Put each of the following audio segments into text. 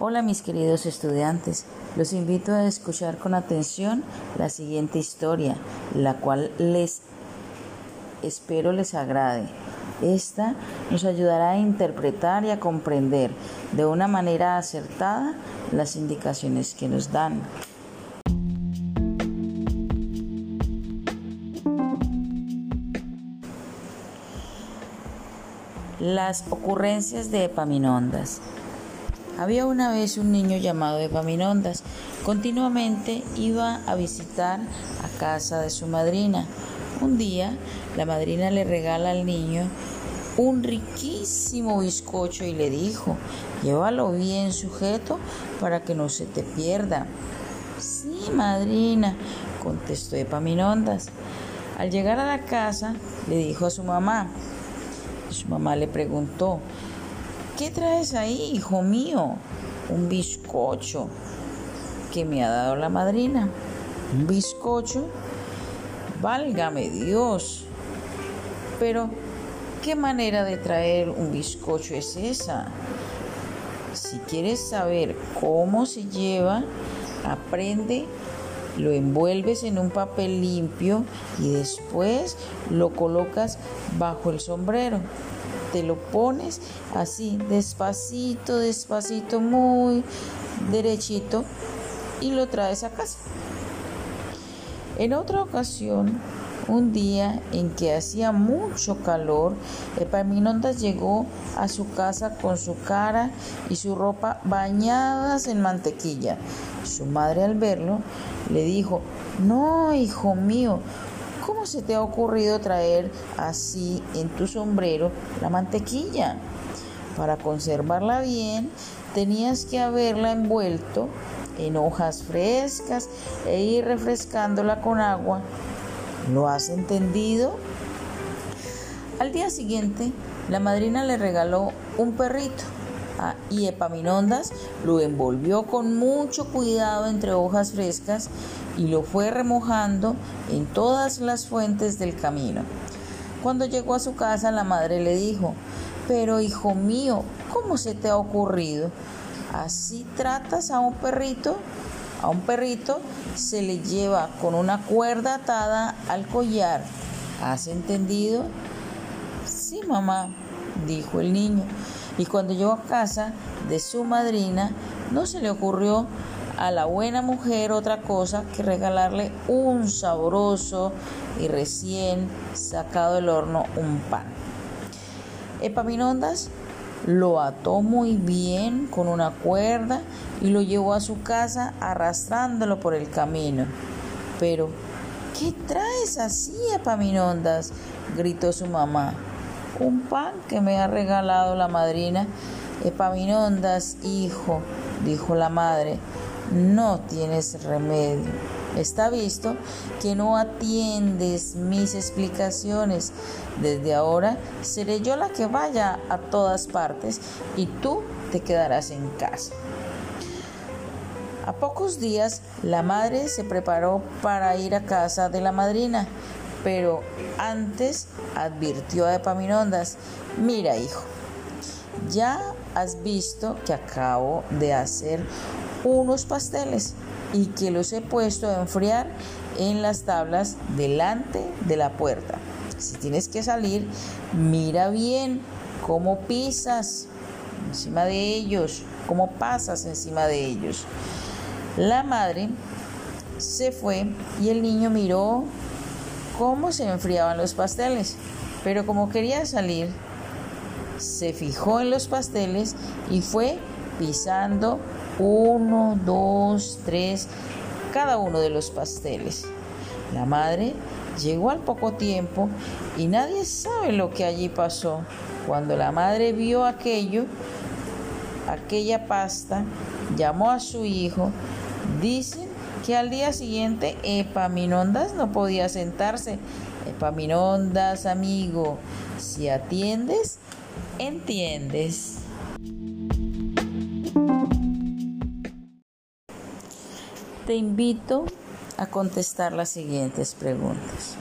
Hola mis queridos estudiantes, los invito a escuchar con atención la siguiente historia, la cual les espero les agrade. Esta nos ayudará a interpretar y a comprender de una manera acertada las indicaciones que nos dan. Las ocurrencias de Epaminondas. Había una vez un niño llamado Epaminondas. Continuamente iba a visitar a casa de su madrina. Un día, la madrina le regala al niño un riquísimo bizcocho y le dijo, llévalo bien sujeto para que no se te pierda. Sí, madrina, contestó Epaminondas. Al llegar a la casa, le dijo a su mamá, su mamá le preguntó, ¿qué traes ahí, hijo mío? Un bizcocho que me ha dado la madrina. ¿Un bizcocho? Válgame Dios. Pero, ¿qué manera de traer un bizcocho es esa? Si quieres saber cómo se lleva, aprende, lo envuelves en un papel limpio y después lo colocas bajo el sombrero. Te lo pones así, despacito, despacito, muy derechito y lo traes a casa. En otra ocasión, un día en que hacía mucho calor, Epaminondas llegó a su casa con su cara y su ropa bañadas en mantequilla. Su madre al verlo le dijo, no, hijo mío, ¿cómo se te ha ocurrido traer así en tu sombrero la mantequilla? Para conservarla bien, tenías que haberla envuelto en hojas frescas e ir refrescándola con agua. ¿Lo has entendido? Al día siguiente, la madrina le regaló un perrito y Epaminondas lo envolvió con mucho cuidado entre hojas frescas y lo fue remojando en todas las fuentes del camino. Cuando llegó a su casa, la madre le dijo, pero hijo mío, ¿cómo se te ha ocurrido? Así tratas a un perrito. A un perrito se le lleva con una cuerda atada al collar. ¿Has entendido? Sí, mamá, dijo el niño. Y cuando llegó a casa de su madrina, no se le ocurrió a la buena mujer otra cosa que regalarle un sabroso y recién sacado del horno un pan. Epaminondas lo ató muy bien con una cuerda y lo llevó a su casa arrastrándolo por el camino. Pero, ¿qué traes así, Epaminondas? gritó su mamá. Un pan que me ha regalado la madrina. Epaminondas, hijo, dijo la madre, no tienes remedio. Está visto que no atiendes mis explicaciones. Desde ahora seré yo la que vaya a todas partes y tú te quedarás en casa. A pocos días la madre se preparó para ir a casa de la madrina, pero antes advirtió a Epaminondas, mira hijo, ya has visto que acabo de hacer unos pasteles y que los he puesto a enfriar en las tablas delante de la puerta. Si tienes que salir, mira bien cómo pisas encima de ellos, cómo pasas encima de ellos. La madre se fue y el niño miró cómo se enfriaban los pasteles, pero como quería salir, se fijó en los pasteles y fue pisando uno, dos, tres, cada uno de los pasteles. La madre llegó al poco tiempo y nadie sabe lo que allí pasó. Cuando la madre vio aquello, aquella pasta, llamó a su hijo. Dicen que al día siguiente Epaminondas no podía sentarse. Epaminondas, amigo, si atiendes, entiendes. te invito a contestar las siguientes preguntas.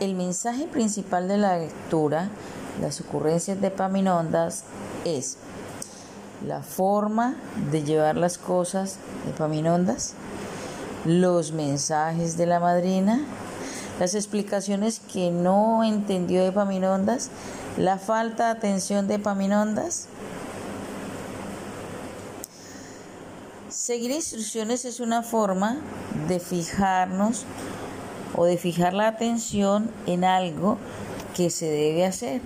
el mensaje principal de la lectura las ocurrencias de Epaminondas es la forma de llevar las cosas de Epaminondas, los mensajes de la madrina, las explicaciones que no entendió Epaminondas, la falta de atención de Epaminondas. Seguir instrucciones es una forma de fijarnos o de fijar la atención en algo que se debe hacer.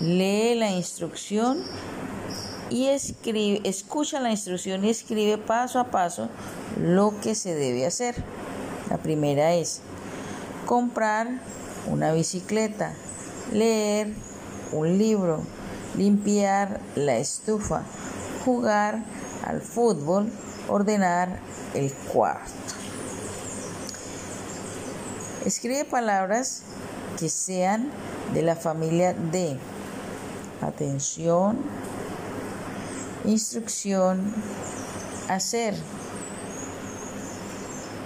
Lee la instrucción y escribe, escucha la instrucción y escribe paso a paso lo que se debe hacer. La primera es comprar una bicicleta, leer un libro, limpiar la estufa, jugar al fútbol, ordenar el cuarto. Escribe palabras que sean de la familia de atención, instrucción, hacer.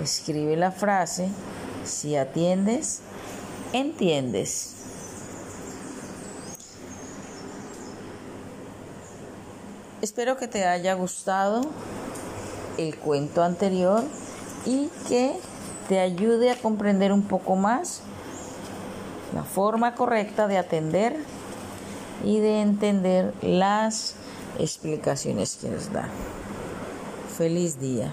Escribe la frase, si atiendes, entiendes. Espero que te haya gustado el cuento anterior y que te ayude a comprender un poco más la forma correcta de atender y de entender las explicaciones que nos da. Feliz día.